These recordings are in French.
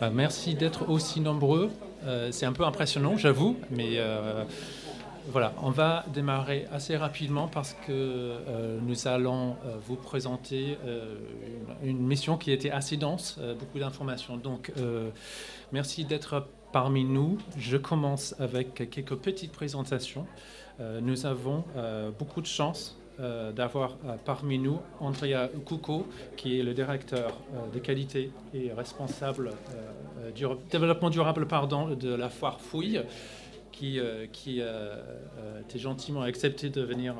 Bah, merci d'être aussi nombreux. Euh, c'est un peu impressionnant, j'avoue, mais euh, voilà, on va démarrer assez rapidement parce que euh, nous allons vous présenter une, mission qui était assez dense, beaucoup d'informations. Donc, merci d'être parmi nous. Je commence avec quelques petites présentations. nous avons beaucoup de chance euh, d'avoir euh, parmi nous Andrea Kouko, qui est le directeur euh, de qualité et responsable du développement durable pardon, de la foire Fouille, qui, qui était gentiment accepté de venir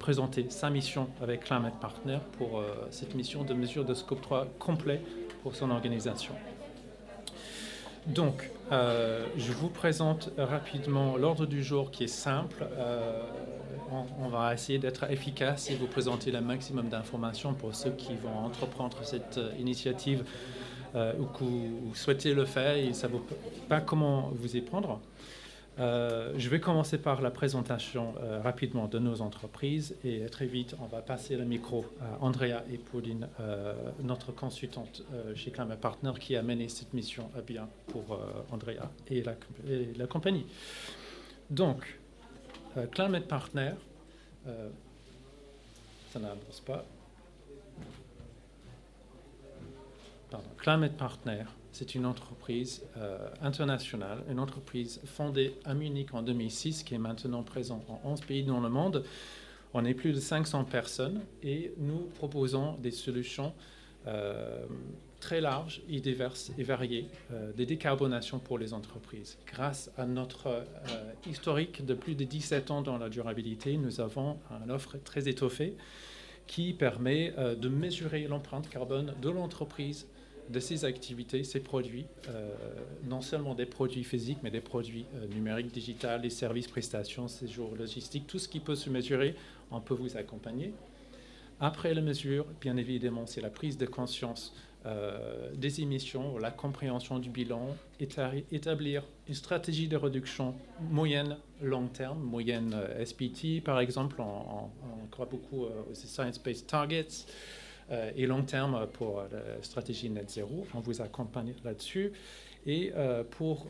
présenter sa mission avec Climate Partner pour cette mission de mesure de scope 3 complet pour son organisation. Donc, je vous présente rapidement l'ordre du jour qui est simple on, va essayer d'être efficace et vous présenter le maximum d'informations pour ceux qui vont entreprendre cette euh, initiative euh, ou que vous souhaitez le faire et ne savez pas comment vous y prendre. Euh, je vais commencer par la présentation rapidement de nos entreprises et très vite, on va passer le micro à Andrea et Pauline, notre consultante chez Climate Partner, qui a mené cette mission à bien pour Andrea et la, et la compagnie. Donc, euh, Climate Partner, euh, ça n'avance pas. Pardon. Climate Partner, c'est une entreprise euh, internationale, une entreprise fondée à Munich en 2006 qui est maintenant présente en 11 pays dans le monde. On est plus de 500 personnes et nous proposons des solutions très large et diverses et variées euh, de décarbonation pour les entreprises. Grâce à notre euh, historique de plus de 17 ans dans la durabilité, nous avons une offre très étoffée qui permet euh, de mesurer l'empreinte carbone de l'entreprise, de ses activités, ses produits, non seulement des produits physiques, mais des produits numériques, digitales, les services, prestations, séjours, logistiques, tout ce qui peut se mesurer, on peut vous accompagner. Après la mesure, bien évidemment, c'est la prise de conscience euh, des émissions, la compréhension du bilan, établir une stratégie de réduction moyenne, long terme, moyenne euh, SPT par exemple, on, croit beaucoup euh, aux Science-Based Targets, et long terme pour la stratégie net zéro, on vous accompagne là-dessus. Et pour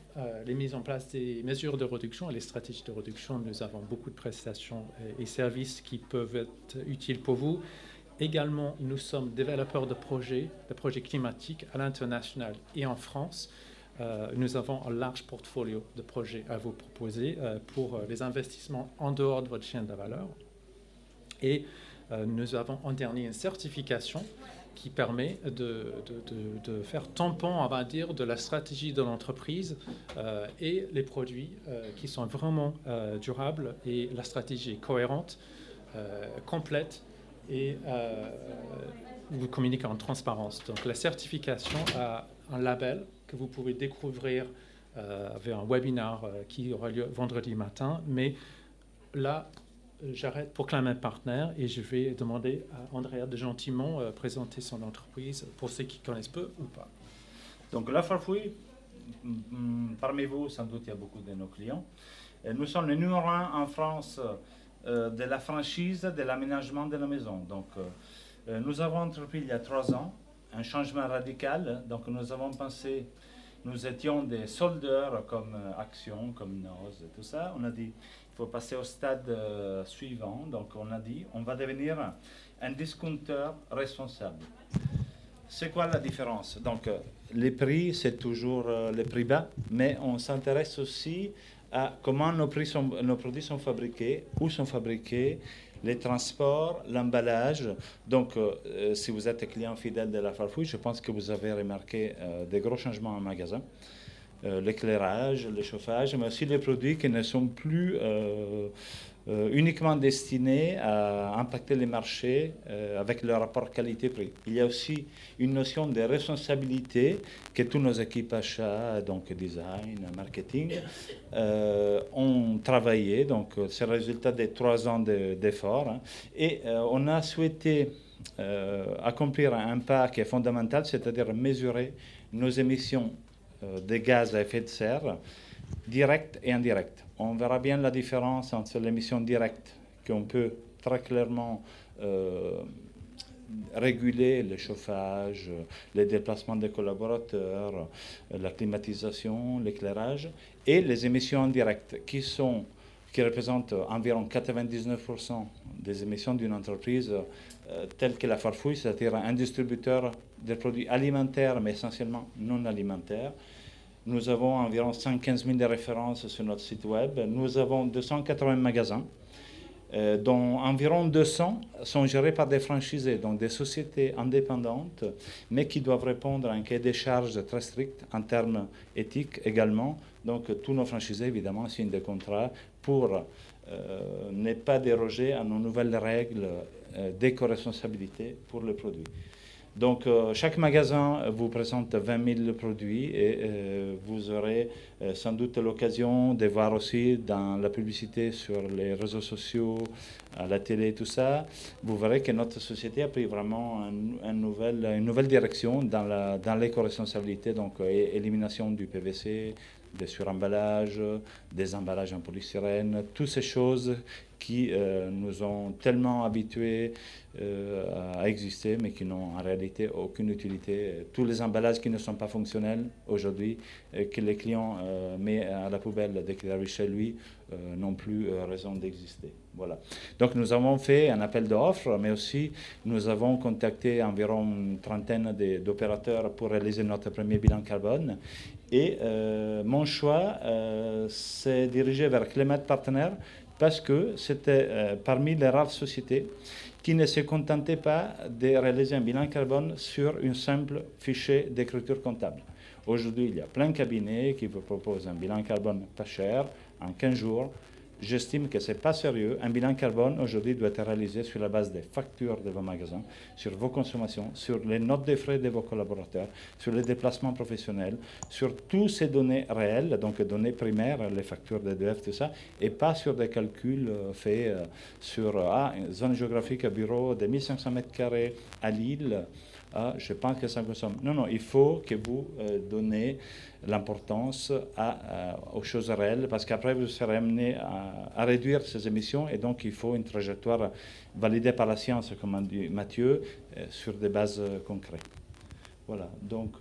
les mises en place des mesures de réduction et les stratégies de réduction, nous avons beaucoup de prestations et services qui peuvent être utiles pour vous. Également, nous sommes développeurs de projets, de projets climatiques à l'international et en France. Euh, nous avons un large portfolio de projets à vous proposer euh, pour euh, les investissements en dehors de votre chaîne de valeur. Et nous avons en dernier une certification qui permet de, faire tampon, on va dire, de la stratégie de l'entreprise et les produits qui sont vraiment durables et la stratégie cohérente, complète et euh, vous communiquez en transparence. Donc la certification a un label que vous pouvez découvrir euh, avec un webinaire euh, qui aura lieu vendredi matin. Mais là, j'arrête pour Climate Partner et je vais demander à Andrea de gentiment présenter son entreprise pour ceux qui connaissent peu ou pas. Donc la Farfouille, mm, parmi vous, sans doute, il y a beaucoup de nos clients. Nous sommes le numéro un en France euh, de la franchise de l'aménagement de la maison. Donc, euh, euh, nous avons entrepris il y a trois ans un changement radical. Donc, nous avons pensé, nous étions des soldeurs comme Action, comme NOS, tout ça. On a dit, faut passer au stade suivant. Donc, on a dit, on va devenir un discounteur responsable. C'est quoi la différence? Donc, les prix, c'est toujours les prix bas, mais on s'intéresse aussi à comment nos, prix sont, nos produits sont fabriqués, où sont fabriqués, les transports, l'emballage. Donc, euh, euh, si vous êtes client fidèle de la Farfouille, je pense que vous avez remarqué euh, des gros changements en magasin. L'éclairage, le chauffage, mais aussi les produits qui ne sont plus euh, uniquement destiné à impacter les marchés euh, avec le rapport qualité-prix. Il y a aussi une notion de responsabilité que tous nos équipes achats, donc design, marketing, euh, ont travaillé. Donc, c'est le résultat des trois ans d'efforts. Hein. et on a souhaité accomplir un pas qui est fondamental, c'est-à-dire mesurer nos émissions de gaz à effet de serre directes et indirectes on verra bien la différence entre l'émission directe qu'on peut très clairement euh, réguler le chauffage, les déplacements des collaborateurs, la climatisation, l'éclairage et les émissions indirectes qui sont qui représentent environ 99% des émissions d'une entreprise euh, telle que la Farfouille, c'est-à-dire un distributeur de produits alimentaires, mais essentiellement non alimentaires. Nous avons environ 115 000 références sur notre site web. Nous avons 280 magasins, euh, dont environ 200 sont gérés par des franchisés, donc des sociétés indépendantes, mais qui doivent répondre à un cahier des charges très strict en termes éthiques également. Donc tous nos franchisés, évidemment, signent des contrats pour euh, ne pas déroger à nos nouvelles règles euh, d'éco-responsabilité pour le produit. Donc, euh, chaque magasin vous présente 20 000 produits et vous aurez sans doute l'occasion de voir aussi dans la publicité sur les réseaux sociaux, à la télé, tout ça. Vous verrez que notre société a pris vraiment une nouvelle direction dans l'éco-responsabilité, donc élimination du PVC, des suremballages, des emballages en polystyrène, toutes ces choses qui euh, nous ont tellement habitués euh, à exister, mais qui n'ont en réalité aucune utilité. Tous les emballages qui ne sont pas fonctionnels aujourd'hui, que les clients euh, mettent à la poubelle dès qu'ils arrivent chez lui, n'ont plus raison d'exister. Voilà. Donc nous avons fait un appel d'offres, mais aussi nous avons contacté environ une trentaine d'opérateurs pour réaliser notre premier bilan carbone. Et mon choix s'est dirigé vers Clément Partenaire parce que c'était euh, parmi les rares sociétés qui ne se contentaient pas de réaliser un bilan carbone sur un simple fichier d'écriture comptable. Aujourd'hui, il y a plein de cabinets qui vous proposent un bilan carbone pas cher, en 15 jours, J'estime que ce n'est pas sérieux. Un bilan carbone aujourd'hui doit être réalisé sur la base des factures de vos magasins, sur vos consommations, sur les notes de frais de vos collaborateurs, sur les déplacements professionnels, sur toutes ces données réelles, donc données primaires, les factures de DF, tout ça, et pas sur des calculs euh, faits euh, sur ah, une zone géographique à bureau de 1500 mètres carrés à Lille. Ah, je pense que ça consomme. Non, non, il faut que vous euh, donnez l'importance euh, aux choses réelles parce qu'après vous serez amené à, réduire ces émissions et donc il faut une trajectoire validée par la science, comme a dit Mathieu, euh, sur des bases euh, concrètes. Voilà, donc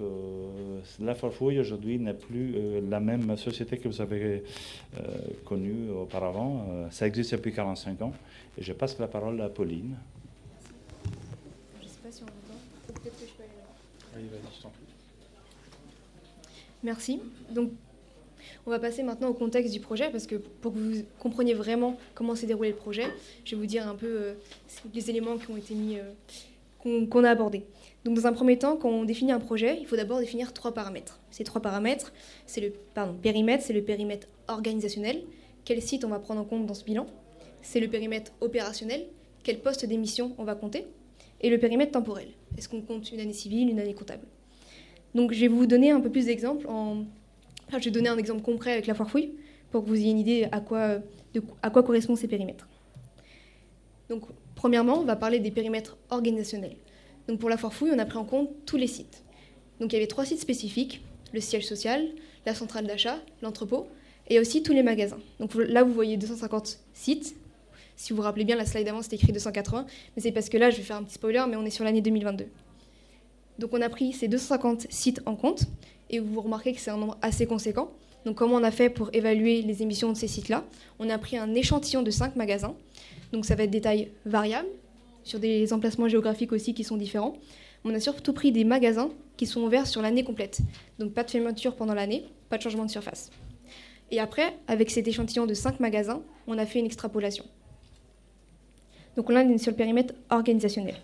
la Farfouille aujourd'hui n'est plus la même société que vous avez connue auparavant. ça existe depuis 45 ans et je passe la parole à Pauline. Je ne sais pas si on entend. Peut-être que je peux aller là. je t'en prie. Merci. Donc, on va passer maintenant au contexte du projet parce que pour que vous compreniez vraiment comment s'est déroulé le projet, je vais vous dire un peu euh, les éléments qui ont été mis, euh, qu'on a abordés. Donc, dans un premier temps, quand on définit un projet, il faut d'abord définir trois paramètres. Ces trois paramètres, c'est le pardon, périmètre, c'est le périmètre organisationnel, quel site on va prendre en compte dans ce bilan? C'est le périmètre opérationnel, quel poste d'émission on va compter? Et le périmètre temporel, est-ce qu'on compte une année civile, une année comptable? Donc je vais vous donner un peu plus d'exemples. En... je vais donner un exemple concret avec la foire fouille pour que vous ayez une idée à quoi, de, correspondent ces périmètres. Donc premièrement, on va parler des périmètres organisationnels. Donc pour la foire fouille, on a pris en compte tous les sites. Donc il y avait trois sites spécifiques, le siège social, la centrale d'achat, l'entrepôt, et aussi tous les magasins. Donc là, vous voyez 250 sites. Si vous vous rappelez bien, la slide d'avant, c'était écrit 280, mais c'est parce que là, je vais faire un petit spoiler, mais on est sur l'année 2022. Donc on a pris ces 250 sites en compte et vous remarquez que c'est un nombre assez conséquent. Donc comment on a fait pour évaluer les émissions de ces sites-là? On a pris un échantillon de 5 magasins. Donc ça va être des tailles variables, sur des emplacements géographiques aussi qui sont différents. On a surtout pris des magasins qui sont ouverts sur l'année complète. Donc pas de fermeture pendant l'année, pas de changement de surface. Et après, avec cet échantillon de 5 magasins, on a fait une extrapolation. Donc on est sur le périmètre organisationnel.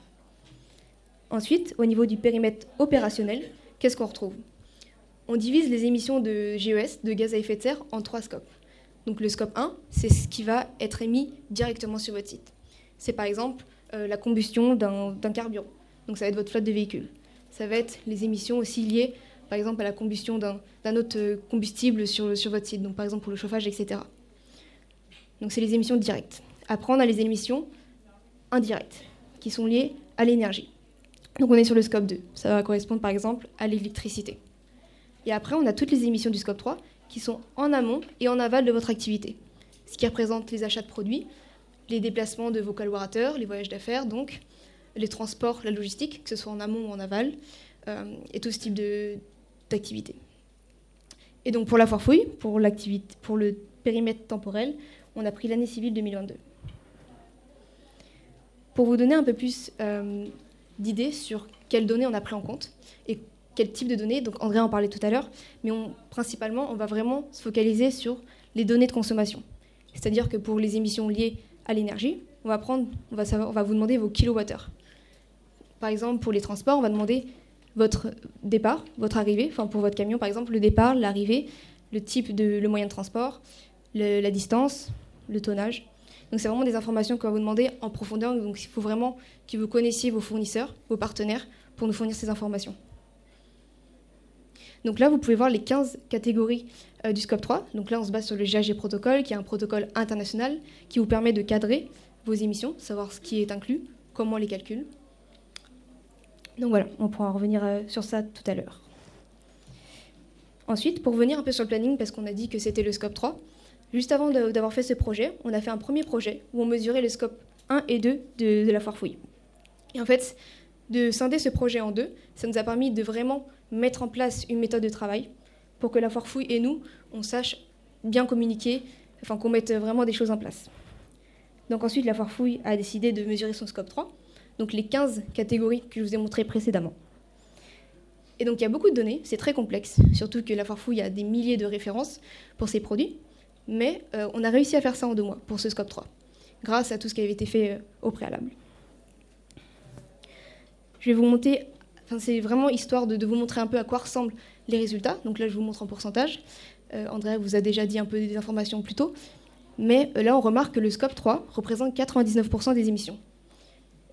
Ensuite, au niveau du périmètre opérationnel, qu'est-ce qu'on retrouve? On divise les émissions de GES, de gaz à effet de serre, en trois scopes. Donc le scope 1, c'est ce qui va être émis directement sur votre site. C'est par exemple euh, la combustion d'un carburant. Donc ça va être votre flotte de véhicules. Ça va être les émissions aussi liées, par exemple, à la combustion d'un autre combustible sur, sur votre site, donc par exemple pour le chauffage, etc. Donc c'est les émissions directes. Après, on a les émissions indirectes, qui sont liées à l'énergie. Donc on est sur le scope 2. Ça va correspondre par exemple à l'électricité. Et après, on a toutes les émissions du scope 3 qui sont en amont et en aval de votre activité. Ce qui représente les achats de produits, les déplacements de vos collaborateurs, les voyages d'affaires, donc les transports, la logistique, que ce soit en amont ou en aval, et tout ce type d'activité. Et donc pour la foire fouille, pour, pour le périmètre temporel, on a pris l'année civile 2022. Pour vous donner un peu plus d'idées sur quelles données on a pris en compte et quel type de données. Donc André en parlait tout à l'heure, mais principalement, on va vraiment se focaliser sur les données de consommation. C'est-à-dire que pour les émissions liées à l'énergie, on va prendre, on va, savoir, on va vous demander vos kilowattheures. Par exemple, pour les transports, on va demander votre départ, votre arrivée, enfin pour votre camion par exemple, le départ, l'arrivée, le type de le moyen de transport, la distance, le tonnage. Donc c'est vraiment des informations qu'on va vous demander en profondeur. Donc il faut vraiment que vous connaissiez vos fournisseurs, vos partenaires, pour nous fournir ces informations. Donc là, vous pouvez voir les 15 catégories euh, du scope 3. Donc là, on se base sur le GAG protocole, qui est un protocole international qui vous permet de cadrer vos émissions, savoir ce qui est inclus, comment on les calcule. Donc voilà, on pourra revenir euh, sur ça tout à l'heure. Ensuite, pour revenir un peu sur le planning, parce qu'on a dit que c'était le scope 3, juste avant d'avoir fait ce projet, on a fait un premier projet où on mesurait le scope 1 et 2 de, de la foire fouille. Et en fait, de scinder ce projet en deux, ça nous a permis de vraiment mettre en place une méthode de travail pour que la foire fouille et nous, on sache bien communiquer, enfin qu'on mette vraiment des choses en place. Donc ensuite, la foire fouille a décidé de mesurer son scope 3, donc les 15 catégories que je vous ai montrées précédemment. Et donc il y a beaucoup de données, c'est très complexe, surtout que la foire fouille a des milliers de références pour ses produits, mais euh, on a réussi à faire ça en deux mois pour ce scope 3, grâce à tout ce qui avait été fait euh, au préalable. Je vais vous monter, enfin, c'est vraiment histoire de, vous montrer un peu à quoi ressemblent les résultats. Donc là, je vous montre en pourcentage. Euh, André vous a déjà dit un peu des informations plus tôt. Mais là, on remarque que le scope 3 représente 99% des émissions.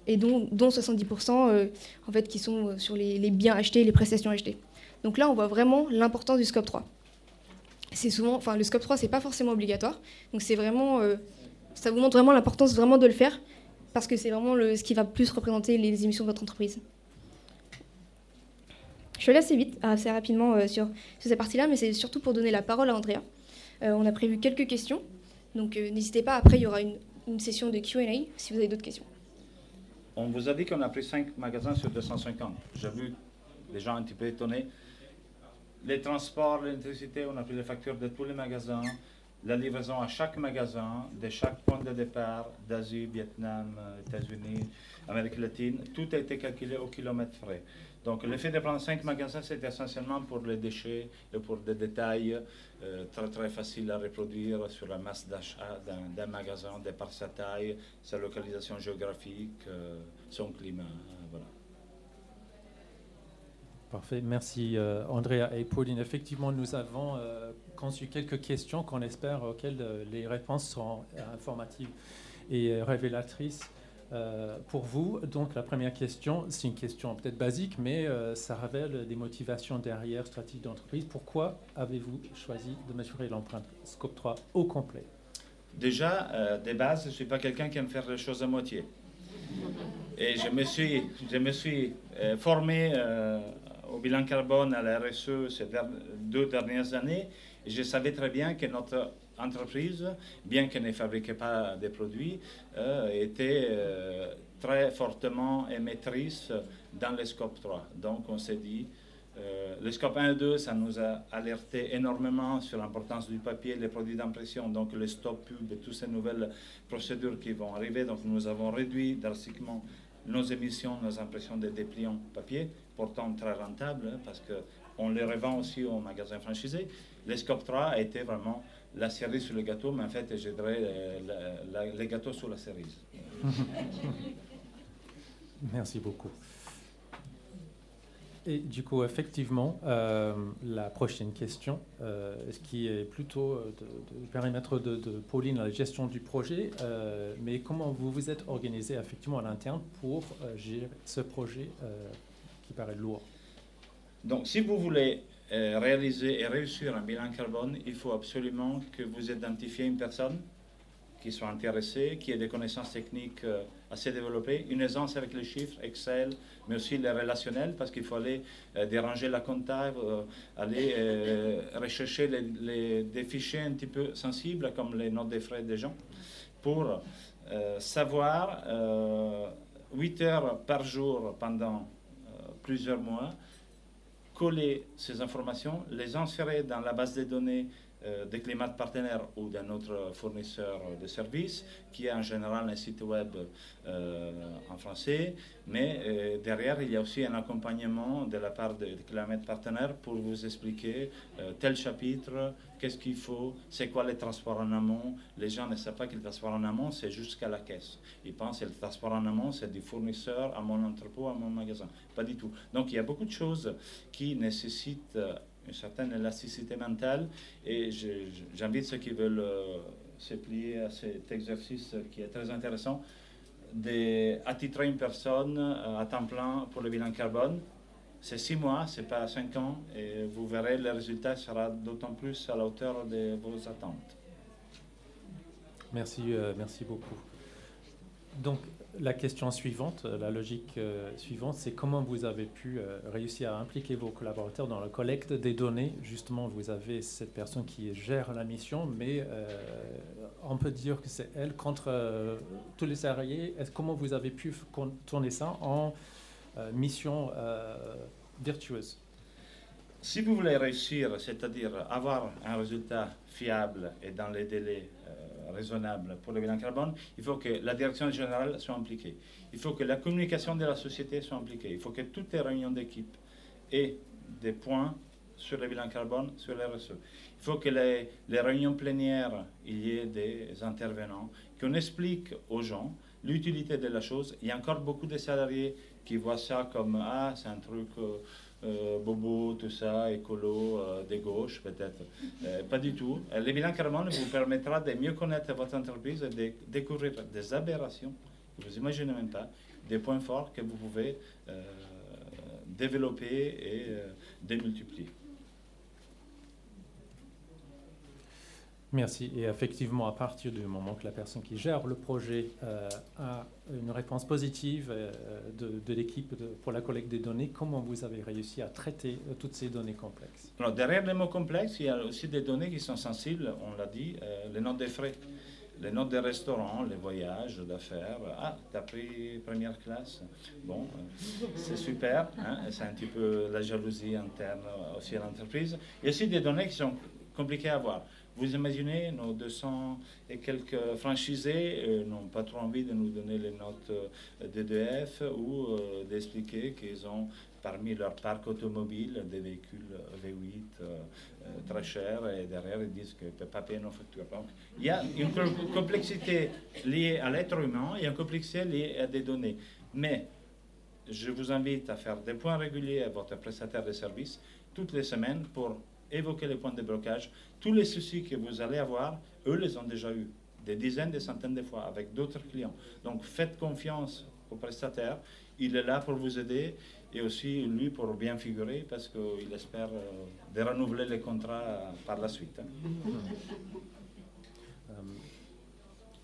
Et dont, 70% euh, en fait, qui sont sur les, les, biens achetés, les prestations achetées. Donc là, on voit vraiment l'importance du scope 3. C'est souvent, enfin, le scope 3, c'est pas forcément obligatoire. Donc c'est vraiment, ça vous montre vraiment l'importance vraiment de le faire parce que c'est vraiment le, ce qui va plus représenter les émissions de votre entreprise. Je vais assez vite, assez rapidement euh, sur, sur, cette partie-là, mais c'est surtout pour donner la parole à Andrea. Euh, on a prévu quelques questions, donc euh, n'hésitez pas, après il y aura une, une session de QA si vous avez d'autres questions. On vous a dit qu'on a pris 5 magasins sur 250. J'ai vu les gens un petit peu étonnés. Les transports, l'électricité, on a pris les factures de tous les magasins la livraison à chaque magasin, de chaque point de départ, d'Asie, Vietnam, États-Unis, Amérique latine, tout a été calculé au kilomètre frais. Donc le fait de prendre cinq magasins, c'est essentiellement pour les déchets et pour des détails euh, très très faciles à reproduire sur la masse d'achat d'un magasin, de par sa taille, sa localisation géographique, euh, son climat. Parfait, merci euh, Andrea et Pauline. Effectivement, nous avons euh, conçu quelques questions qu'on espère auxquelles euh, les réponses seront informatives et révélatrices pour vous. Donc la première question, c'est une question peut-être basique, mais ça révèle des motivations derrière stratégie d'entreprise. Pourquoi avez-vous choisi de mesurer l'empreinte Scope 3 au complet? Déjà, de base, je ne suis pas quelqu'un qui aime faire les choses à moitié. Et je me suis, je me suis formé au bilan carbone à la RSE ces deux dernières années, je savais très bien que notre entreprise, bien qu'elle ne fabriquait pas des produits, euh, était euh, très fortement émettrice dans le scope 3. Donc on s'est dit, euh, le scope 1 et 2, ça nous a alerté énormément sur l'importance du papier, les produits d'impression, donc le stop pub et toutes ces nouvelles procédures qui vont arriver. Donc nous avons réduit drastiquement nos émissions, nos impressions de dépliants papier pourtant très rentable hein, parce qu'on les revend aussi aux magasins franchisés. Le Scope 3 a été vraiment la cerise sur le gâteau, mais en fait, je euh, le gâteau sur la cerise. Merci beaucoup. Et du coup, effectivement, euh, la prochaine question, euh, ce qui est plutôt de, périmètre de, Pauline, la gestion du projet, mais comment vous vous êtes organisé effectivement à l'interne pour gérer ce projet qui paraît lourd? Donc, si vous voulez euh, réaliser et réussir un bilan carbone, il faut absolument que vous identifiez une personne qui soit intéressée, qui ait des connaissances techniques euh, assez développées, une aisance avec les chiffres, Excel, mais aussi les relationnels, parce qu'il faut aller euh, déranger la comptable, aller rechercher les, des fichiers un petit peu sensibles, comme les notes des frais des gens, pour savoir 8 heures par jour pendant plusieurs mois, coller ces informations, les insérer dans la base de données euh, des climats partenaires ou d'un autre fournisseur de services, qui est en général un site web euh, en français, mais euh, derrière, il y a aussi un accompagnement de la part des climats partenaires pour vous expliquer tel chapitre, qu'est-ce qu'il faut, c'est quoi les transports en amont. Les gens ne savent pas que le transport en amont, c'est jusqu'à la caisse. Ils pensent que le transport en amont, c'est du fournisseur à mon entrepôt, à mon magasin. Pas du tout. Donc il y a beaucoup de choses qui nécessitent une certaine élasticité mentale. Et j'invite ceux qui veulent euh, se plier à cet exercice qui est très intéressant, d'attirer une personne euh, à temps plein pour le bilan carbone. C'est six mois, c'est pas cinq ans, et vous verrez, le résultat sera d'autant plus à la hauteur de vos attentes. Merci, euh, merci beaucoup. Donc, la question suivante, euh, la logique euh, suivante, c'est comment vous avez pu euh, réussir à impliquer vos collaborateurs dans la collecte des données. Justement, vous avez cette personne qui gère la mission, mais on peut dire que c'est elle contre tous les salariés. Comment vous avez pu tourner ça en mission virtueuse? Si vous voulez réussir, c'est-à-dire avoir un résultat fiable et dans les délais raisonnable pour le bilan carbone, il faut que la direction générale soit impliquée. Il faut que la communication de la société soit impliquée. Il faut que toutes les réunions d'équipe aient des points sur le bilan carbone, sur les RSE. Il faut que les, les réunions plénières, il y ait des intervenants, qu'on explique aux gens l'utilité de la chose. Il y a encore beaucoup de salariés qui voient ça comme ah c'est un truc euh, bobo, tout ça, écolo, euh, des gauches peut-être. Euh, pas du tout. Le bilan carbone vous permettra de mieux connaître votre entreprise et de découvrir des aberrations que vous imaginez même pas, des points forts que vous pouvez développer et démultiplier. Merci. Et effectivement, à partir du moment que la personne qui gère le projet euh, a une réponse positive euh, de, l'équipe pour la collecte des données, comment vous avez réussi à traiter euh, toutes ces données complexes? Alors, Derrière les mots complexes, il y a aussi des données qui sont sensibles, on l'a dit, les notes des frais, les notes des restaurants, les voyages d'affaires. Ah, tu as pris première classe? Bon, c'est super, hein, c'est un petit peu la jalousie interne aussi à l'entreprise. Il y a aussi des données qui sont compliquées à voir. Vous imaginez, nos 200 et quelques franchisés euh, n'ont pas trop envie de nous donner les notes euh, d'EDF ou euh, d'expliquer qu'ils ont parmi leur parc automobile des véhicules V8 très chers et derrière ils disent qu'ils ne peuvent pas payer nos factures. Donc il y a une complexité liée à l'être humain et une complexité liée à des données. Mais je vous invite à faire des points réguliers à votre prestataire de services toutes les semaines pour évoquer les points de blocage. Tous les soucis que vous allez avoir, eux les ont déjà eus, des dizaines, des centaines de fois, avec d'autres clients. Donc faites confiance au prestataire. Il est là pour vous aider et aussi lui pour bien figurer parce qu'il espère euh, de renouveler les contrats par la suite. Hein. Euh,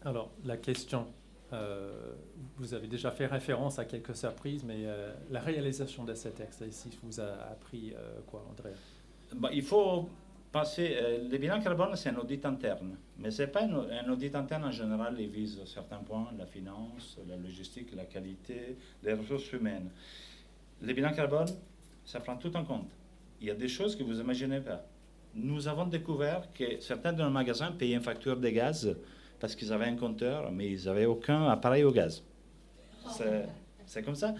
alors, la question, euh, vous avez déjà fait référence à quelques surprises, mais la réalisation de cet exercice vous a appris quoi, André bah, il faut penser, euh, le bilan carbone, c'est un audit interne, mais ce n'est pas un, audit interne en général, il vise certains points, la finance, la logistique, la qualité, les ressources humaines. Le bilan carbone, ça prend tout en compte. Il y a des choses que vous n'imaginez pas. Nous avons découvert que certains de nos magasins payaient une facture de gaz parce qu'ils avaient un compteur, mais ils n'avaient aucun appareil au gaz. C'est comme ça.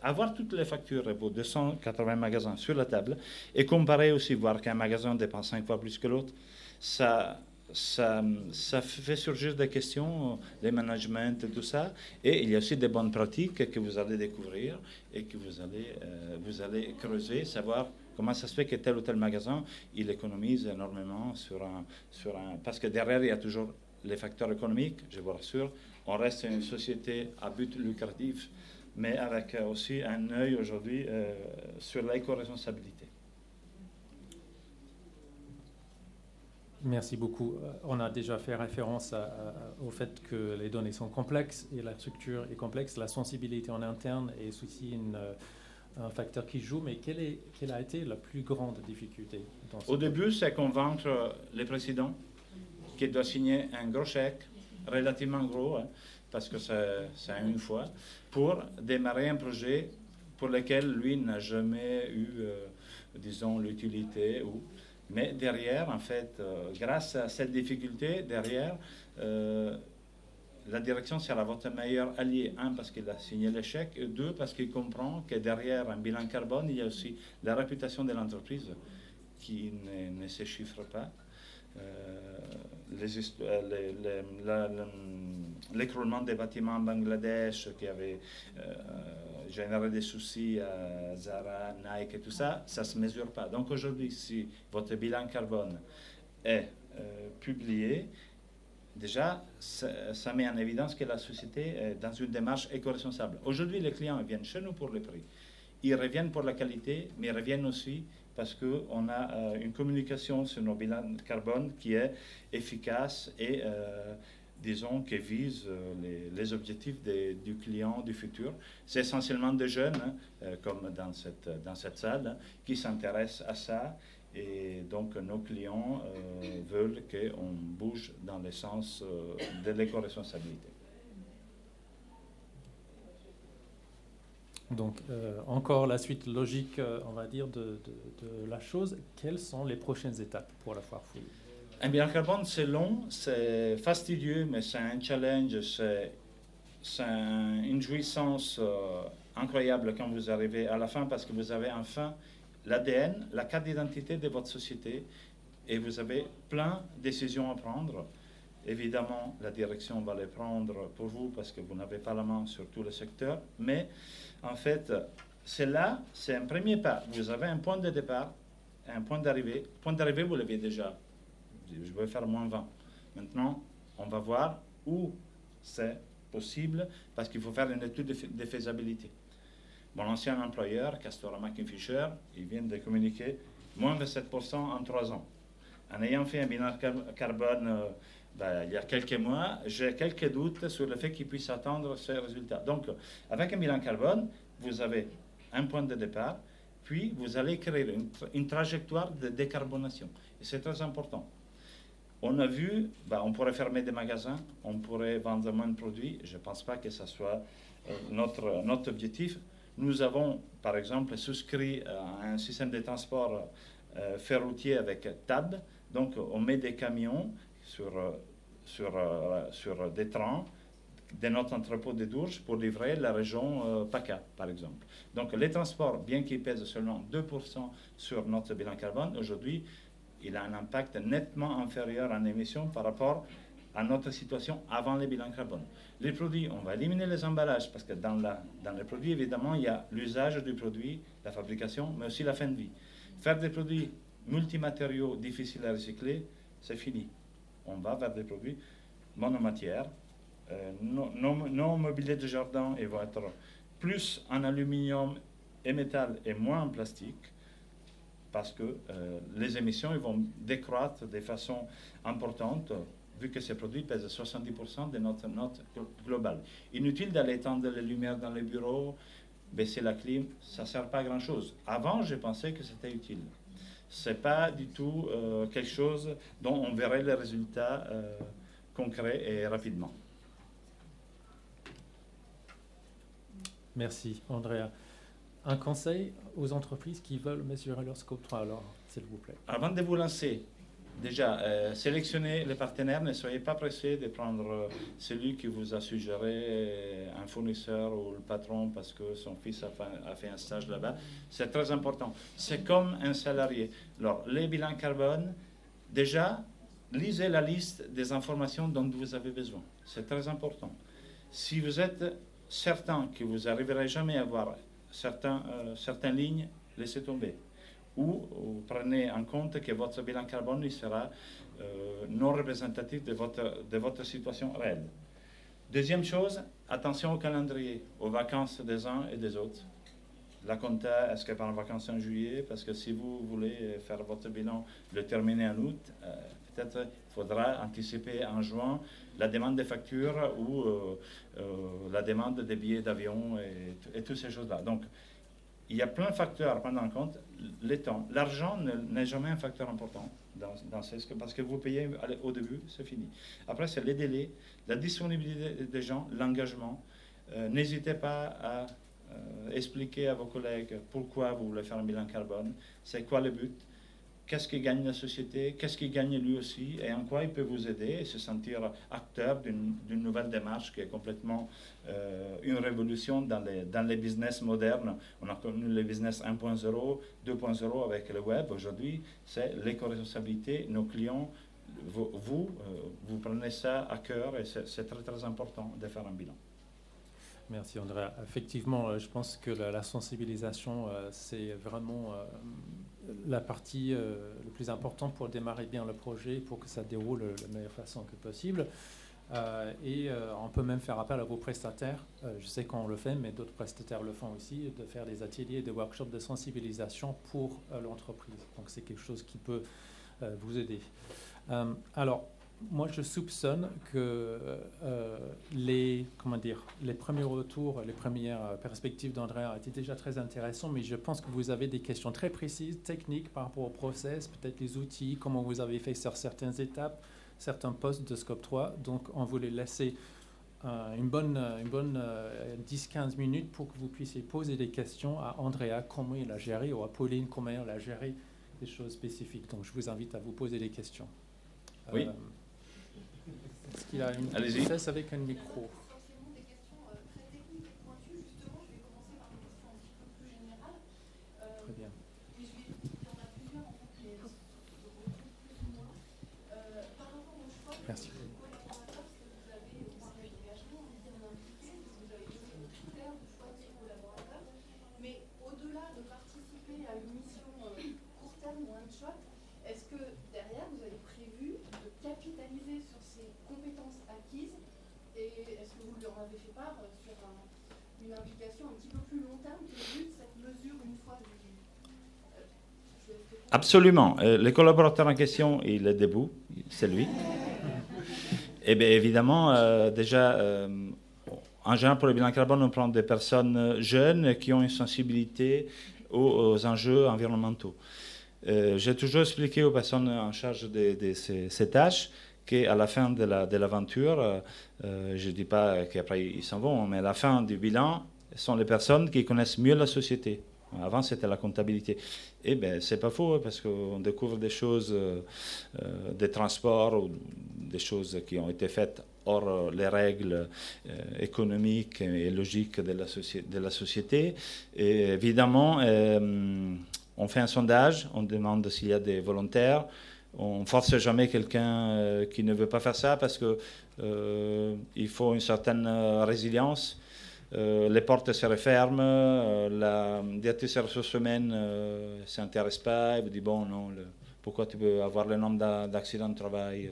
Avoir toutes les factures pour 280 magasins sur la table et comparer aussi, voir qu'un magasin dépense 5 fois plus que l'autre, ça, ça, ça, fait surgir des questions, les management et tout ça. Et il y a aussi des bonnes pratiques que vous allez découvrir et que vous allez, euh, vous allez creuser, savoir comment ça se fait que tel ou tel magasin, il économise énormément sur un, sur un... Parce que derrière, il y a toujours les facteurs économiques, je vous rassure. On reste une société à but lucratif mais avec euh, aussi un œil aujourd'hui euh, sur l'éco-responsabilité. Merci beaucoup. Euh, on a déjà fait référence au fait que les données sont complexes et la structure est complexe. La sensibilité en interne est aussi un facteur qui joue. Mais quelle, est, quelle a été la plus grande difficulté Au début, c'est convaincre les présidents qui doivent signer un gros chèque, relativement gros, hein, parce que c'est une fois, pour démarrer un projet pour lequel lui n'a jamais eu, euh, disons, l'utilité. Ou... Mais derrière, en fait, euh, grâce à cette difficulté, derrière, euh, la direction sera votre meilleur allié. Un, parce qu'il a signé l'échec, deux, parce qu'il comprend que derrière un bilan carbone, il y a aussi la réputation de l'entreprise qui ne, se chiffre pas. L'écroulement des bâtiments en Bangladesh qui avait générer des soucis à Zara, Nike et tout ça, ça ne se mesure pas. Donc aujourd'hui, si votre bilan carbone est euh, publié, déjà, ça, met en évidence que la société est dans une démarche éco-responsable. Aujourd'hui, les clients viennent chez nous pour le prix. Ils reviennent pour la qualité, mais ils reviennent aussi parce qu'on a euh, une communication sur nos bilans carbone qui est efficace et euh, disons, qui vise euh, les, objectifs du client du futur. C'est essentiellement des jeunes, hein, euh, comme dans cette, dans cette salle, hein, qui s'intéressent à ça. Et donc, nos clients euh, veulent qu'on bouge dans le sens de l'éco-responsabilité. Donc, encore la suite logique, on va dire, de, de, la chose. Quelles sont les prochaines étapes pour la foire fouille un bilan carbone, c'est long, c'est fastidieux, mais c'est un challenge, c'est, une jouissance euh, incroyable quand vous arrivez à la fin parce que vous avez enfin l'ADN, la carte d'identité de votre société et vous avez plein de décisions à prendre. Évidemment, la direction va les prendre pour vous parce que vous n'avez pas la main sur tout le secteur, mais en fait, c'est là, c'est un premier pas. Vous avez un point de départ, un point d'arrivée. Point d'arrivée, vous l'avez déjà je vais faire moins 20. Maintenant, on va voir où c'est possible parce qu'il faut faire une étude de, faisabilité. Mon ancien employeur, Castorama Fisher, il vient de communiquer moins de 7% en 3 ans. En ayant fait un bilan carbone euh, ben, il y a quelques mois, j'ai quelques doutes sur le fait qu'il puisse atteindre ces résultats. Donc, avec un bilan carbone, vous avez un point de départ, puis vous allez créer une, une trajectoire de décarbonation. Et c'est très important. On a vu, bah, on pourrait fermer des magasins, on pourrait vendre moins de produits. Je ne pense pas que ce soit euh, notre, objectif. Nous avons, par exemple, souscrit à un système de transport euh, ferroutier avec TAB. Donc, on met des camions sur, euh, des trains de notre entrepôt de Dourges pour livrer la région PACA, par exemple. Donc, les transports, bien qu'ils pèsent seulement 2% sur notre bilan carbone, aujourd'hui, il a un impact nettement inférieur en émissions par rapport à notre situation avant les bilans carbone. Les produits, on va éliminer les emballages parce que dans, les produits, évidemment, il y a l'usage du produit, la fabrication, mais aussi la fin de vie. Faire des produits multimatériaux difficiles à recycler, c'est fini. On va vers des produits monomatières, euh, mobilier de jardin, vont être plus en aluminium et métal et moins en plastique parce que euh, les émissions vont décroître de façon importante vu que ces produits pèsent 70% de notre note globale. Inutile d'aller étendre les lumières dans les bureaux, baisser la clim, ça ne sert pas à grand-chose. Avant, je pensais que c'était utile. Ce n'est pas du tout euh, quelque chose dont on verrait les résultats euh, concrets et rapidement. Merci, Andrea. Un conseil aux entreprises qui veulent mesurer leur scope 3, alors, s'il vous plaît. Avant de vous lancer, déjà, euh, sélectionnez les partenaires. Ne soyez pas pressé de prendre euh, celui qui vous a suggéré euh, un fournisseur ou le patron parce que son fils a fait, un stage là-bas. C'est très important. C'est comme un salarié. Alors, les bilans carbone, déjà, lisez la liste des informations dont vous avez besoin. C'est très important. Si vous êtes certain que vous n'arriverez jamais à voir certains, euh, certaines lignes, laissez tomber. Ou, prenez en compte que votre bilan carbone sera euh, non représentatif de votre, de votre situation réelle. Deuxième chose, attention au calendrier, aux vacances des uns et des autres. La compta, est-ce qu'elle part en vacances en juillet Parce que si vous voulez faire votre bilan, le terminer en août, euh, peut-être il faudra anticiper en juin la demande des factures ou euh, euh, la demande des billets d'avion et, toutes ces choses-là. Donc, il y a plein de facteurs à prendre en compte. Temps, l'argent n'est jamais un facteur important dans, dans ce, parce que vous payez au début, c'est fini. Après, c'est les délais, la disponibilité des gens, l'engagement. Euh, n'hésitez pas à expliquer à vos collègues pourquoi vous voulez faire un bilan carbone, c'est quoi le but, qu'est-ce qui gagne la société, qu'est-ce qui gagne lui aussi, et en quoi il peut vous aider et se sentir acteur d'une nouvelle démarche qui est complètement euh, une révolution dans les, dans les business modernes? On a connu le business 1.0, 2.0 avec le web. Aujourd'hui, c'est l'éco-responsabilité. Nos clients, vous, vous, euh, vous prenez ça à cœur et c'est très très important de faire un bilan. Merci Andrea. Effectivement, euh, je pense que la, sensibilisation, euh, c'est vraiment euh, la partie la plus importante pour démarrer bien le projet, pour que ça déroule de la meilleure façon que possible. et on peut même faire appel à vos prestataires. je sais qu'on le fait, mais d'autres prestataires le font aussi, de faire des ateliers, des workshops de sensibilisation pour l'entreprise. Donc c'est quelque chose qui peut vous aider. alors, moi, je soupçonne que euh, les, comment dire, les premiers retours, les premières perspectives d'Andrea étaient déjà très intéressants, mais je pense que vous avez des questions très précises, techniques par rapport au process, peut-être les outils, comment vous avez fait sur certaines étapes, certains postes de Scope 3. Donc, on voulait laisser euh, une bonne, une bonne 10-15 euh, minutes pour que vous puissiez poser des questions à Andrea, comment il a géré, ou à Pauline, comment elle a géré des choses spécifiques. Donc, je vous invite à vous poser des questions. Oui. Est-ce qu'il a une vitesse avec un micro Très bien. Merci. Mais au-delà de participer à une mission court terme ou un shot, est-ce que derrière vous avez prévu de capitaliser sur compétences acquises Et est-ce que vous leur avez fait part euh, sur une implication un petit peu plus long terme que le but de cette mesure une fois euh, Absolument. Euh, le collaborateur en question, il est debout, c'est lui. Et eh bien évidemment, déjà, en général, pour le bilan carbone, on prend des personnes jeunes qui ont une sensibilité aux, enjeux environnementaux. J'ai toujours expliqué aux personnes en charge de, ces, tâches qu'à la fin de l'aventure, la, euh, je ne dis pas qu'après ils s'en vont, mais à la fin du bilan, sont les personnes qui connaissent mieux la société. Avant, c'était la comptabilité. Eh bien, c'est pas faux, hein, parce qu'on découvre des choses, euh, euh, des transports ou des choses qui ont été faites hors les règles économiques et logiques de la, société. Et évidemment, on fait un sondage, on demande s'il y a des volontaires. On force jamais quelqu'un euh, qui ne veut pas faire ça parce qu'il euh, faut une certaine euh, les portes se referment, la directrice des ressources humaines ne s'intéresse pas, elle vous dit bon, non, pourquoi tu veux avoir le nombre d'accidents de travail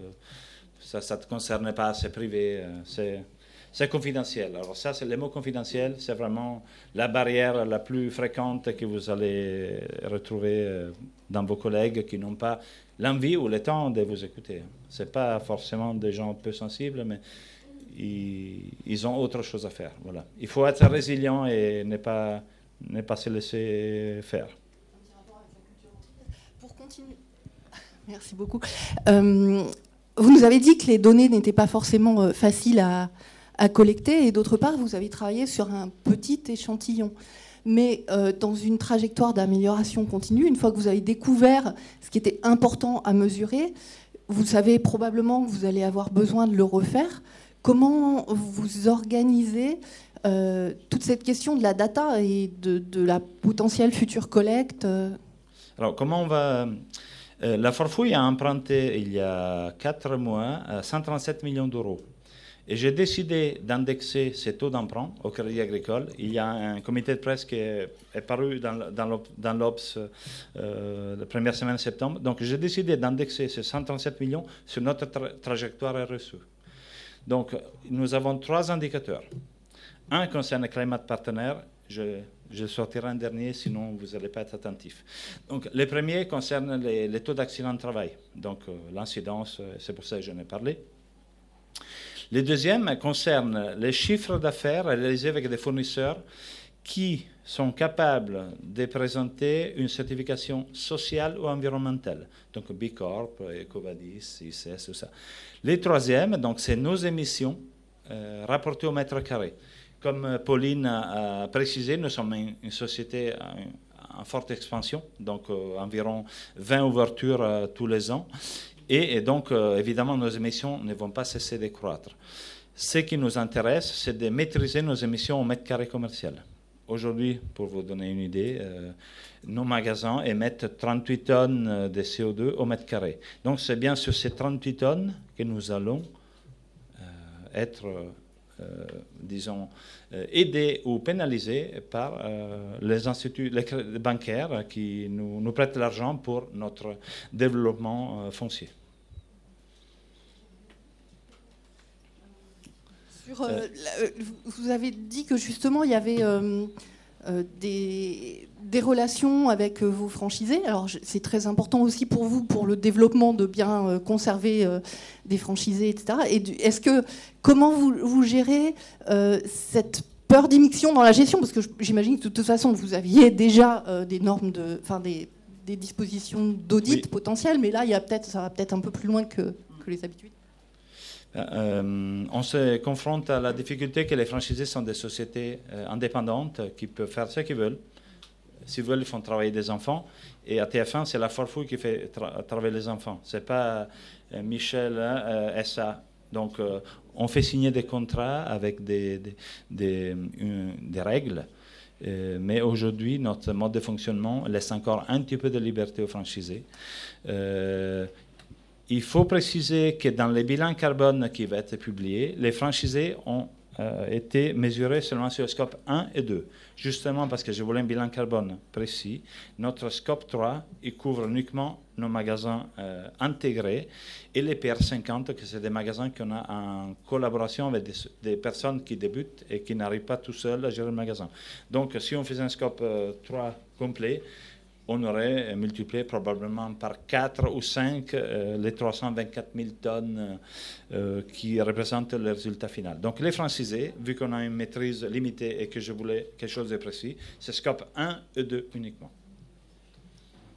Ça ne te concerne pas, c'est privé, c'est confidentiel. Alors ça, c'est le mot confidentiel, c'est vraiment la barrière la plus fréquente que vous allez retrouver dans vos collègues qui n'ont pas l'envie ou le temps de vous écouter. Ce n'est pas forcément des gens peu sensibles, mais ils, ont autre chose à faire. Voilà. Il faut être résilient et ne pas, ne pas se laisser faire. Pour continuer. Merci beaucoup. Euh, vous nous avez dit que les données n'étaient pas forcément euh, faciles à, collecter et d'autre part, vous avez travaillé sur un petit échantillon mais euh, dans une trajectoire d'amélioration continue, une fois que vous avez découvert ce qui était important à mesurer, vous savez probablement que vous allez avoir besoin de le refaire. Comment vous organisez euh, toute cette question de la data et de, la potentielle future collecte euh? Alors, comment on va. la Farfouille a emprunté il y a 4 mois 137 millions d'euros et j'ai décidé d'indexer ces taux d'emprunt au Crédit Agricole. Il y a un comité de presse qui est, paru dans, l'Obs euh, la première semaine de septembre. Donc j'ai décidé d'indexer ces 137 millions sur notre trajectoire RSE. Donc nous avons trois indicateurs. Un concerne le climat partenaire. Je, sortirai un dernier, sinon vous n'allez pas être attentif. Donc, le premier concerne les, taux d'accident de travail, donc euh, l'incidence, euh, c'est pour ça que j'en ai parlé. Le deuxième concerne les chiffres d'affaires réalisés avec des fournisseurs qui sont capables de présenter une certification sociale ou environnementale. Donc B Corp, Ecovadis, ICS, tout ça. Les troisièmes, donc c'est nos émissions euh, rapportées au mètre carré. Comme Pauline a, précisé, nous sommes une, société en, forte expansion, donc euh, environ 20 ouvertures euh, tous les ans. Et, donc, évidemment, nos émissions ne vont pas cesser de croître. Ce qui nous intéresse, c'est de maîtriser nos émissions au mètre carré commercial. Aujourd'hui, pour vous donner une idée, euh, nos magasins émettent 38 tonnes euh, de CO2 au mètre carré. Donc c'est bien sur ces 38 tonnes que nous allons euh, être, disons, aidés ou pénalisés par les instituts bancaires qui nous, nous prêtent l'argent pour notre développement foncier. Euh, euh, vous avez dit que justement il y avait euh, des, des, relations avec vos franchisés. Alors c'est très important aussi pour vous, pour le développement de bien conserver des franchisés, etc. Et est-ce que comment vous, vous gérez cette peur d'immixtion dans la gestion? Parce que j'imagine que de toute façon vous aviez déjà des normes de, enfin des, des dispositions d'audit potentielles, mais là il y a peut-être ça va peut-être un peu plus loin que, que les habitudes. Euh, on se confronte à la difficulté que les franchisés sont des sociétés euh, indépendantes qui peuvent faire ce qu'ils veulent. S'ils veulent, ils font travailler des enfants. Et à TF1, c'est la Farfouille qui fait travailler les enfants. Ce n'est pas euh, Michel hein, SA. Donc, on fait signer des contrats avec des, des, des règles. mais aujourd'hui, notre mode de fonctionnement laisse encore un petit peu de liberté aux franchisés. Il faut préciser que dans les bilans carbone qui vont être publiés, les franchisés ont euh, été mesurés seulement sur le scope 1 et 2. Justement parce que je voulais un bilan carbone précis. Notre scope 3, il couvre uniquement nos magasins euh, intégrés et les PR50, que c'est des magasins qu'on a en collaboration avec des, personnes qui débutent et qui n'arrivent pas tout seuls à gérer le magasin. Donc si on faisait un scope 3 euh, complet, on aurait multiplié probablement par 4 ou 5 euh, les 324 000 tonnes euh, qui représentent le résultat final. Donc les francisés, vu qu'on a une maîtrise limitée et que je voulais quelque chose de précis, c'est scope 1 et 2 uniquement.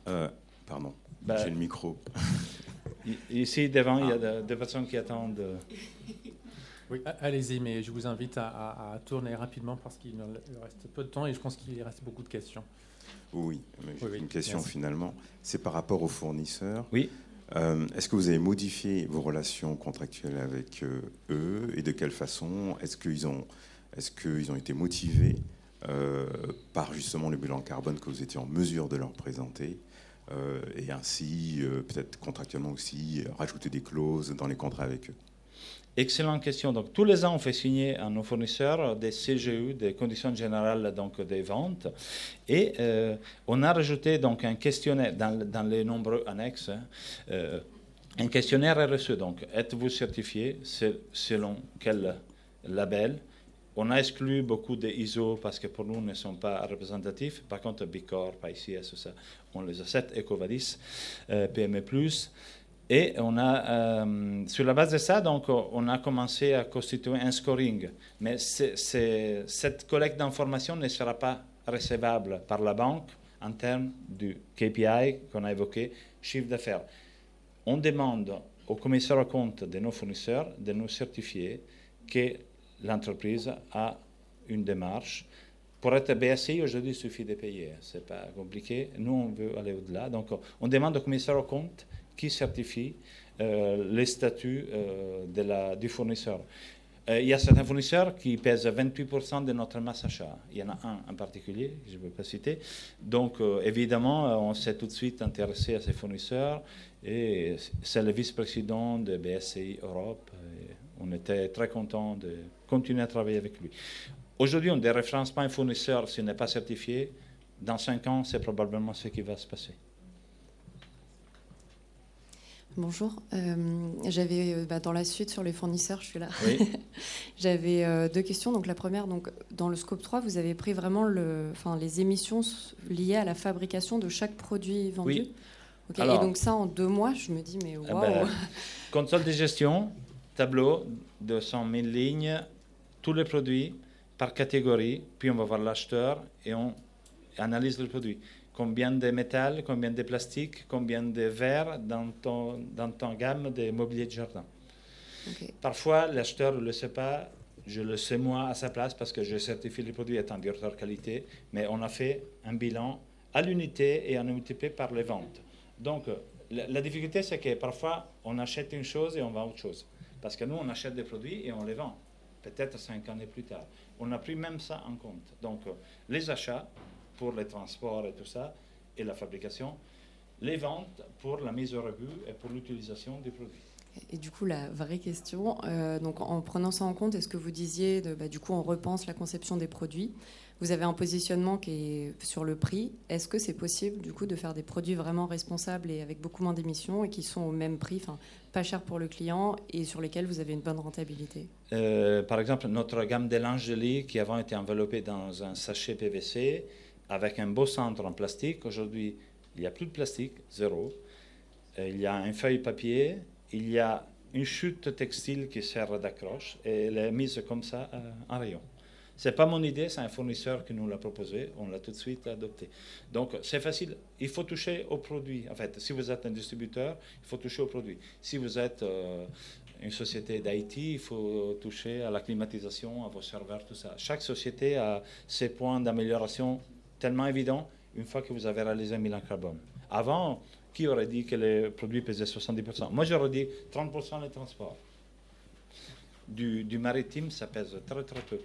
Euh, pardon, ben, j'ai le micro. Ici, devant, il y a des personnes qui attendent. Oui, allez-y, mais je vous invite à, à tourner rapidement parce qu'il reste peu de temps et je pense qu'il reste beaucoup de questions. Oui, une question finalement. C'est par rapport aux fournisseurs. Oui. Euh, est-ce que vous avez modifié vos relations contractuelles avec euh, eux et de quelle façon? Est-ce qu'ils ont, est qu'ils ont été motivés euh, par justement le bilan carbone que vous étiez en mesure de leur présenter et ainsi peut-être contractuellement aussi rajouter des clauses dans les contrats avec eux? Excellente question. Donc, tous les ans, on fait signer à nos fournisseurs des CGU, des conditions générales donc, des ventes. Et euh, on a rajouté donc, un questionnaire dans, les nombreux annexes. Hein, euh, un questionnaire RSE. Donc, êtes-vous certifié? Selon quel label? On a exclu beaucoup de ISO parce que pour nous, ne sont pas représentatifs. Par contre, Bicor, ICS, ça, on les accepte, Ecovadis, euh, PME+. Et on a, euh, sur la base de ça, donc, on a commencé à constituer un scoring. Mais cette collecte d'informations ne sera pas recevable par la banque en termes du KPI qu'on a évoqué, chiffre d'affaires. On demande au commissaire aux compte de nos fournisseurs de nous certifier que l'entreprise a une démarche. Pour être BSI, aujourd'hui, il suffit de payer. Ce n'est pas compliqué. Nous, on veut aller au-delà. Donc, on demande au commissaire aux compte qui certifie euh, les statuts euh, de la, du fournisseur. Euh, il y a certains fournisseurs qui pèsent 28% de notre masse achat. Il y en a un en particulier, je ne peux pas citer. Donc, évidemment, on s'est tout de suite intéressé à ces fournisseurs et c'est le vice-président de BSCI Europe. on était très content de continuer à travailler avec lui. Aujourd'hui, on ne déréférence pas un fournisseur s'il n'est pas certifié. Dans cinq ans, c'est probablement ce qui va se passer. Bonjour. Euh, j'avais euh, bah, dans la suite sur les fournisseurs, je suis là. J'avais euh, deux questions. Donc la première, donc dans le scope 3, vous avez pris vraiment le, enfin, les émissions liées à la fabrication de chaque produit vendu. Oui. et donc ça en deux mois, je me dis mais ah waouh. Ben, console de gestion, tableau, 200 000 lignes, tous les produits, par catégorie, puis on va voir l'acheteur et on analyse le produit. Combien de métal, combien de plastique, combien de verre dans ton, dans ton gamme de mobilier de jardin? Parfois, l'acheteur ne le sait pas, je le sais moi à sa place parce que je certifie les produits étant directeur qualité, mais on a fait un bilan à l'unité et a multiplié par les ventes. Donc, la, difficulté, c'est que parfois, on achète une chose et on vend autre chose. Parce que nous, on achète des produits et on les vend, peut-être cinq années plus tard. On a pris même ça en compte. Donc, les achats pour les transports et tout ça, et la fabrication, les ventes pour la mise au rebut et pour l'utilisation des produits. Et du coup, la vraie question, euh, donc en prenant ça en compte, est-ce que vous disiez, de, bah, du coup, on repense la conception des produits Vous avez un positionnement qui est sur le prix. Est-ce que c'est possible, du coup, de faire des produits vraiment responsables et avec beaucoup moins d'émissions et qui sont au même prix, enfin, pas cher pour le client et sur lesquels vous avez une bonne rentabilité? Euh, Par exemple, notre gamme de lingerie qui avant était enveloppée dans un sachet PVC avec un beau centre en plastique, aujourd'hui, il n'y a plus de plastique, zéro. Euh, il y a un feuille papier il y a une chute textile qui sert d'accroche et elle est mise comme ça euh, en rayon. Ce n'est pas mon idée, c'est un fournisseur qui nous l'a proposé, on l'a tout de suite adopté. Donc c'est facile, il faut toucher au produit. En fait, si vous êtes un distributeur, il faut toucher au produit. Si vous êtes euh, une société d'IT, il faut toucher à la climatisation, à vos serveurs, tout ça. Chaque société a ses points d'amélioration tellement évidents une fois que vous avez réalisé un bilan carbone. Avant, qui aurait dit que les produits pesaient 70% Moi, j'aurais dit 30% les transports. Du, du, maritime, ça pèse très très peu,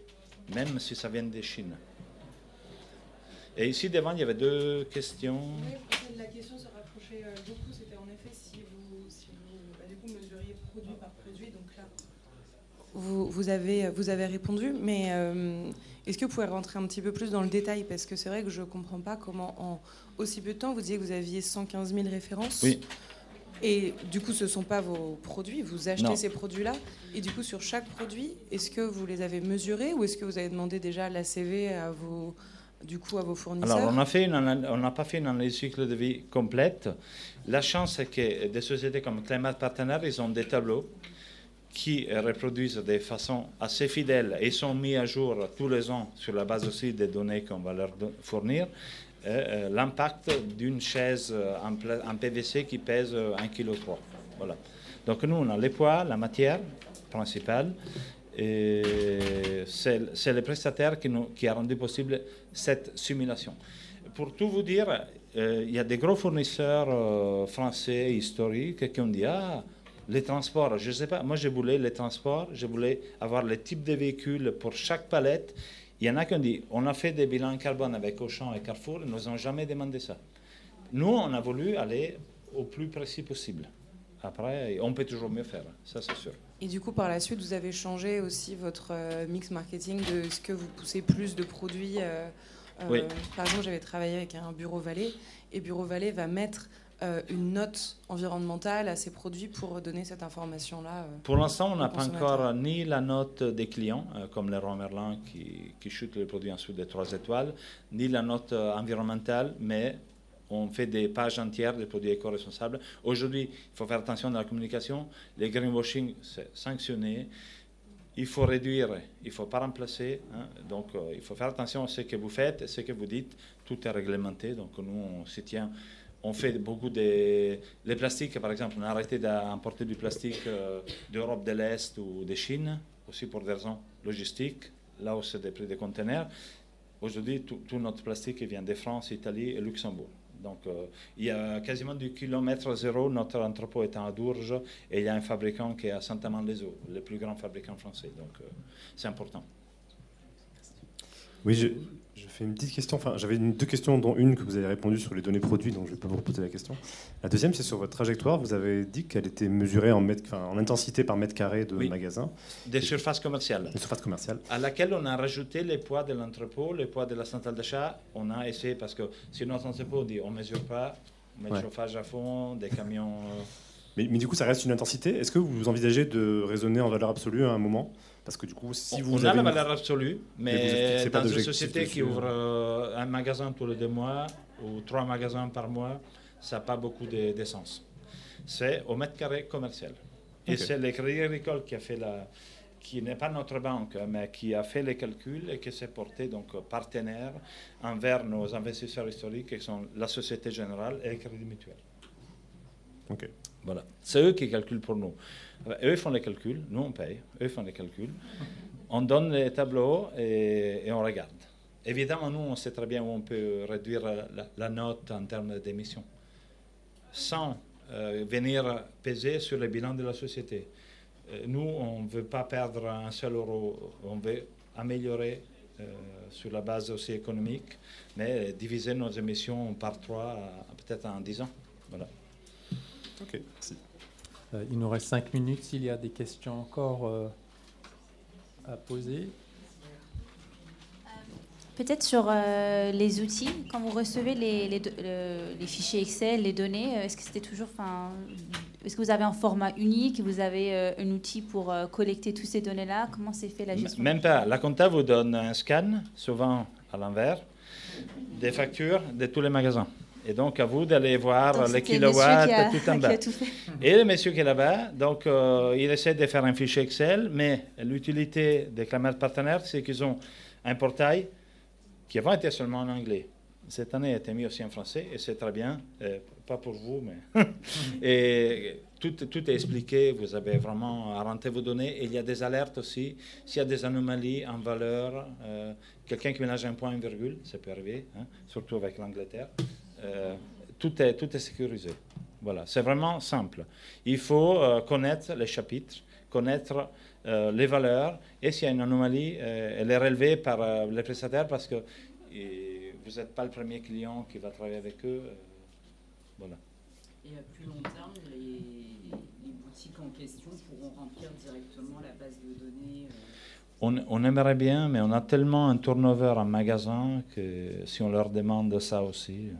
même si ça vient de Chine. Et ici devant, il y avait deux questions. Oui, la question se rapprochait euh, beaucoup, c'était en effet si vous, si vous bah, du coup, mesuriez produit par produit. Donc là, vous, vous, avez, vous avez répondu, mais euh, est-ce que vous pouvez rentrer un petit peu plus dans le détail? Parce que c'est vrai que je ne comprends pas comment, en aussi peu de temps, vous disiez que vous aviez 115 000 références. Oui. Et du coup, ce ne sont pas vos produits, vous achetez ces produits-là. Et du coup, sur chaque produit, est-ce que vous les avez mesurés ou est-ce que vous avez demandé déjà l'ACV à vos, du coup, à vos fournisseurs? Alors, on n'a pas fait une analyse cycle de vie complète. La chance, c'est que des sociétés comme Climate Partner, ils ont des tableaux qui reproduisent de façon assez fidèle et sont mis à jour tous les ans sur la base aussi des données qu'on va leur fournir. Euh, l'impact d'une chaise en, PVC qui pèse 1,3 kg. Voilà. Donc nous, on a les poids, la matière principale, et c'est le prestataire qui, nous, qui, a rendu possible cette simulation. Pour tout vous dire, euh, il y a des gros fournisseurs euh, français historiques qui ont dit Ah, les transports, je ne sais pas, moi je voulais les transports, je voulais avoir le type de véhicule pour chaque palette. Il y en a qui ont dit on a fait des bilans carbone avec Auchan et Carrefour, ils ne nous ont jamais demandé ça. Nous, on a voulu aller au plus précis possible. Après, on peut toujours mieux faire, ça c'est sûr. Et du coup, par la suite, vous avez changé aussi votre euh, mix marketing de ce que vous poussez plus de produits. Euh, euh, oui. Par exemple, j'avais travaillé avec un bureau Vallée et Bureau Vallée va mettre une note environnementale à ces produits pour donner cette information-là euh, Pour l'instant, on n'a pas encore ni la note des clients, euh, comme les Roi Merlin qui, qui chutent les produits en dessous des trois étoiles, ni la note environnementale, mais on fait des pages entières des produits éco-responsables. Aujourd'hui, il faut faire attention dans la communication. Les greenwashing, c'est sanctionné. Il faut réduire, il ne faut pas remplacer. Hein. Donc, il faut faire attention à ce que vous faites, ce que vous dites. Tout est réglementé, donc nous, on s'y tient on fait beaucoup de... Les plastiques, par exemple, on a arrêté d'importer du plastique euh, d'Europe de l'Est ou de Chine, aussi pour des raisons logistiques, là où c'est des prix des conteneurs. Aujourd'hui, tout, notre plastique vient de France, Italie et Luxembourg. Donc, euh, il y a quasiment du kilomètre zéro, notre entrepôt est à Dourges, et il y a un fabricant qui est à Saint-Amand-les-Eaux, le plus grand fabricant français. Donc, euh, c'est important. Oui, je, je fais une petite question. Enfin, j'avais deux questions, dont une que vous avez répondu sur les données produits, donc je ne vais pas vous reposer la question. La deuxième, c'est sur votre trajectoire. Vous avez dit qu'elle était mesurée en, mètre, en intensité par mètre carré de magasin. Des surfaces commerciales. Des surfaces commerciales. À laquelle on a rajouté les poids de l'entrepôt, les poids de la centrale d'achat. On a essayé, parce que si notre entrepôt dit on ne mesure pas, on met le chauffage à fond, des camions. Mais, mais, du coup, ça reste une intensité. Est-ce que vous envisagez de raisonner en valeur absolue à un moment? Parce que du coup, si vous on a la valeur absolue, mais, dans une société qui ouvre euh, un magasin tous les deux mois ou trois magasins par mois, ça n'a pas beaucoup d'essence. C'est au mètre carré commercial. Et c'est le Crédit Agricole qui a fait la, qui n'est pas notre banque, mais qui a fait les calculs et qui s'est porté donc partenaire envers nos investisseurs historiques, qui sont la Société Générale et le Crédit Mutuel. Ok. Voilà. C'est eux qui calculent pour nous. Eux font les calculs, nous on paye, eux font les calculs. On donne les tableaux et, on regarde. Évidemment, nous, on sait très bien où on peut réduire la, note en termes d'émissions, sans euh, venir peser sur le bilan de la société. Euh, nous, on ne veut pas perdre un seul euro, on veut améliorer euh, sur la base aussi économique, mais diviser nos émissions par trois, peut-être en dix ans. Voilà. Ok, merci. Euh, il nous reste cinq minutes s'il y a des questions encore euh, à poser. Peut-être sur euh, les outils, quand vous recevez les, les, fichiers Excel, les données, est-ce que c'était toujours, est-ce que vous avez un format unique, vous avez un outil pour collecter toutes ces données-là? Comment c'est fait la gestion? Même pas. La compta vous donne un scan, souvent à l'envers, des factures de tous les magasins. Et donc, à vous d'aller voir les kilowatts tout en bas. Et le monsieur qui est là-bas, donc, euh, il essaie de faire un fichier Excel, mais l'utilité des camarades partenaires, c'est qu'ils ont un portail qui avant était seulement en anglais. Cette année, a été mis aussi en français, et c'est très bien, euh, pas pour vous, mais. et tout, tout, est expliqué, vous avez vraiment à rentrer vos données, et il y a des alertes aussi. S'il y a des anomalies en valeur, euh, quelqu'un qui ménage un point, une virgule, ça peut arriver, hein, surtout avec l'Angleterre. Euh, tout, est, tout est sécurisé. Voilà, c'est vraiment simple. Il faut euh, connaître les chapitres, connaître euh, les valeurs, et s'il y a une anomalie, elle est relevée par les prestataires parce que vous n'êtes pas le premier client qui va travailler avec eux. voilà. Et à plus long terme, les, boutiques en question pourront remplir directement la base de données on, on, aimerait bien, mais on a tellement un turnover en magasin que si on leur demande ça aussi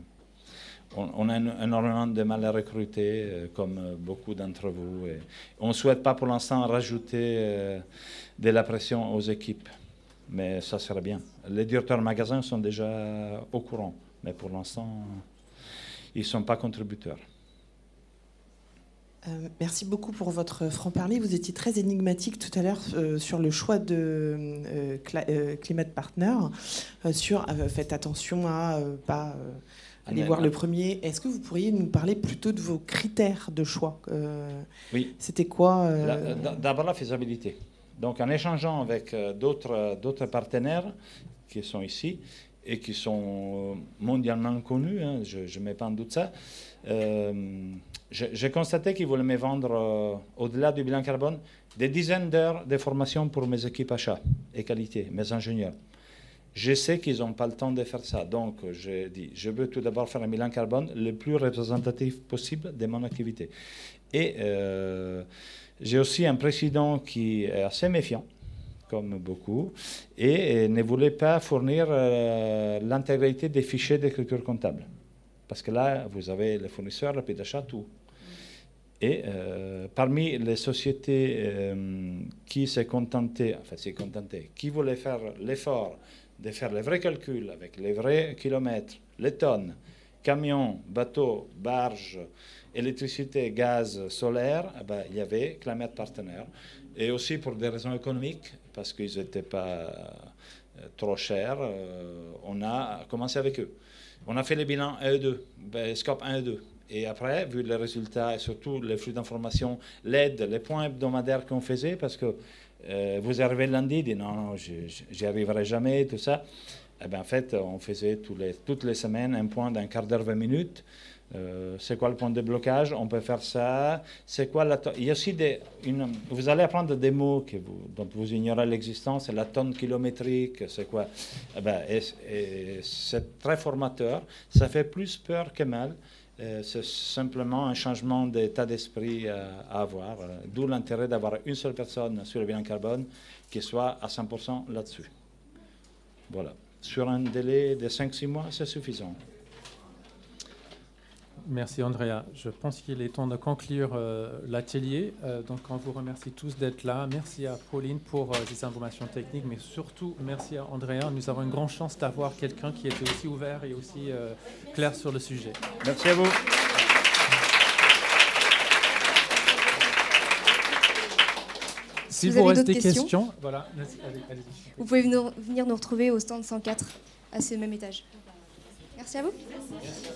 on, a énormément de mal à recruter, euh, comme euh, beaucoup d'entre vous. On ne souhaite pas pour l'instant rajouter euh, de la pression aux équipes, mais ça serait bien. Les directeurs de magasins sont déjà au courant, mais pour l'instant, ils ne sont pas contributeurs. merci beaucoup pour votre franc-parler. Vous étiez très énigmatique tout à l'heure sur le choix de Climate Partner, sur faites attention à pas aller voir le premier. Est-ce que vous pourriez nous parler plutôt de vos critères de choix euh, Oui. C'était quoi euh, D'abord la faisabilité. Donc en échangeant avec euh, d'autres, d'autres partenaires qui sont ici et qui sont mondialement connus, hein, je ne mets pas en doute ça, j'ai constaté qu'ils voulaient me vendre, au-delà du bilan carbone, des dizaines d'heures de formation pour mes équipes achats et qualité, mes ingénieurs. Je sais qu'ils n'ont pas le temps de faire ça. Donc, j'ai dit, je veux tout d'abord faire un bilan carbone le plus représentatif possible de mon activité. Et euh, j'ai aussi un président qui est assez méfiant, comme beaucoup, et, ne voulait pas fournir euh, l'intégralité des fichiers d'écriture comptable. Parce que là, vous avez les fournisseurs, le prix tout. Et euh, parmi les sociétés qui s'est contentées, enfin s'est contentées, qui voulaient faire l'effort de faire les vrais calculs avec les vrais kilomètres, les tonnes, camions, bateaux, barges, électricité, gaz, solaire, eh ben, il y avait Climate Partenaire. Et aussi pour des raisons économiques, parce qu'ils n'étaient pas euh, trop chers, euh, on a commencé avec eux. On a fait les bilans 1 et 2, ben, scope 1 et 2. Et après, vu les résultats et surtout les flux d'informations, l'aide, les points hebdomadaires qu'on faisait, parce que euh, vous arrivez lundi, dit non, non j'y arriverai jamais, tout ça. Eh bien, en fait, on faisait toutes les semaines un point d'un quart d'heure, 20 minutes. Euh, c'est quoi le point de blocage? On peut faire ça. C'est quoi la Il y a aussi des. Vous allez apprendre des mots que vous, dont vous ignorez l'existence. La tonne kilométrique. C'est quoi? Eh ben, C'est très formateur. Ça fait plus peur que mal. Euh, c'est simplement un changement d'état d'esprit euh, à avoir, euh, d'où l'intérêt d'avoir une seule personne sur le bilan carbone qui soit à 100% là-dessus. Voilà. Sur un délai de 5-6 mois, c'est suffisant. Merci Andrea. Je pense qu'il est temps de conclure euh, l'atelier. Euh, donc on vous remercie tous d'être là. Merci à Pauline pour euh, ces informations techniques, mais surtout merci à Andrea. Nous avons une grande chance d'avoir quelqu'un qui était aussi ouvert et aussi clair sur le sujet. Merci à vous. si vous, avez d'autres questions, questions, voilà, vous pouvez venir nous retrouver au stand 104 à ce même étage. Merci à vous. Merci.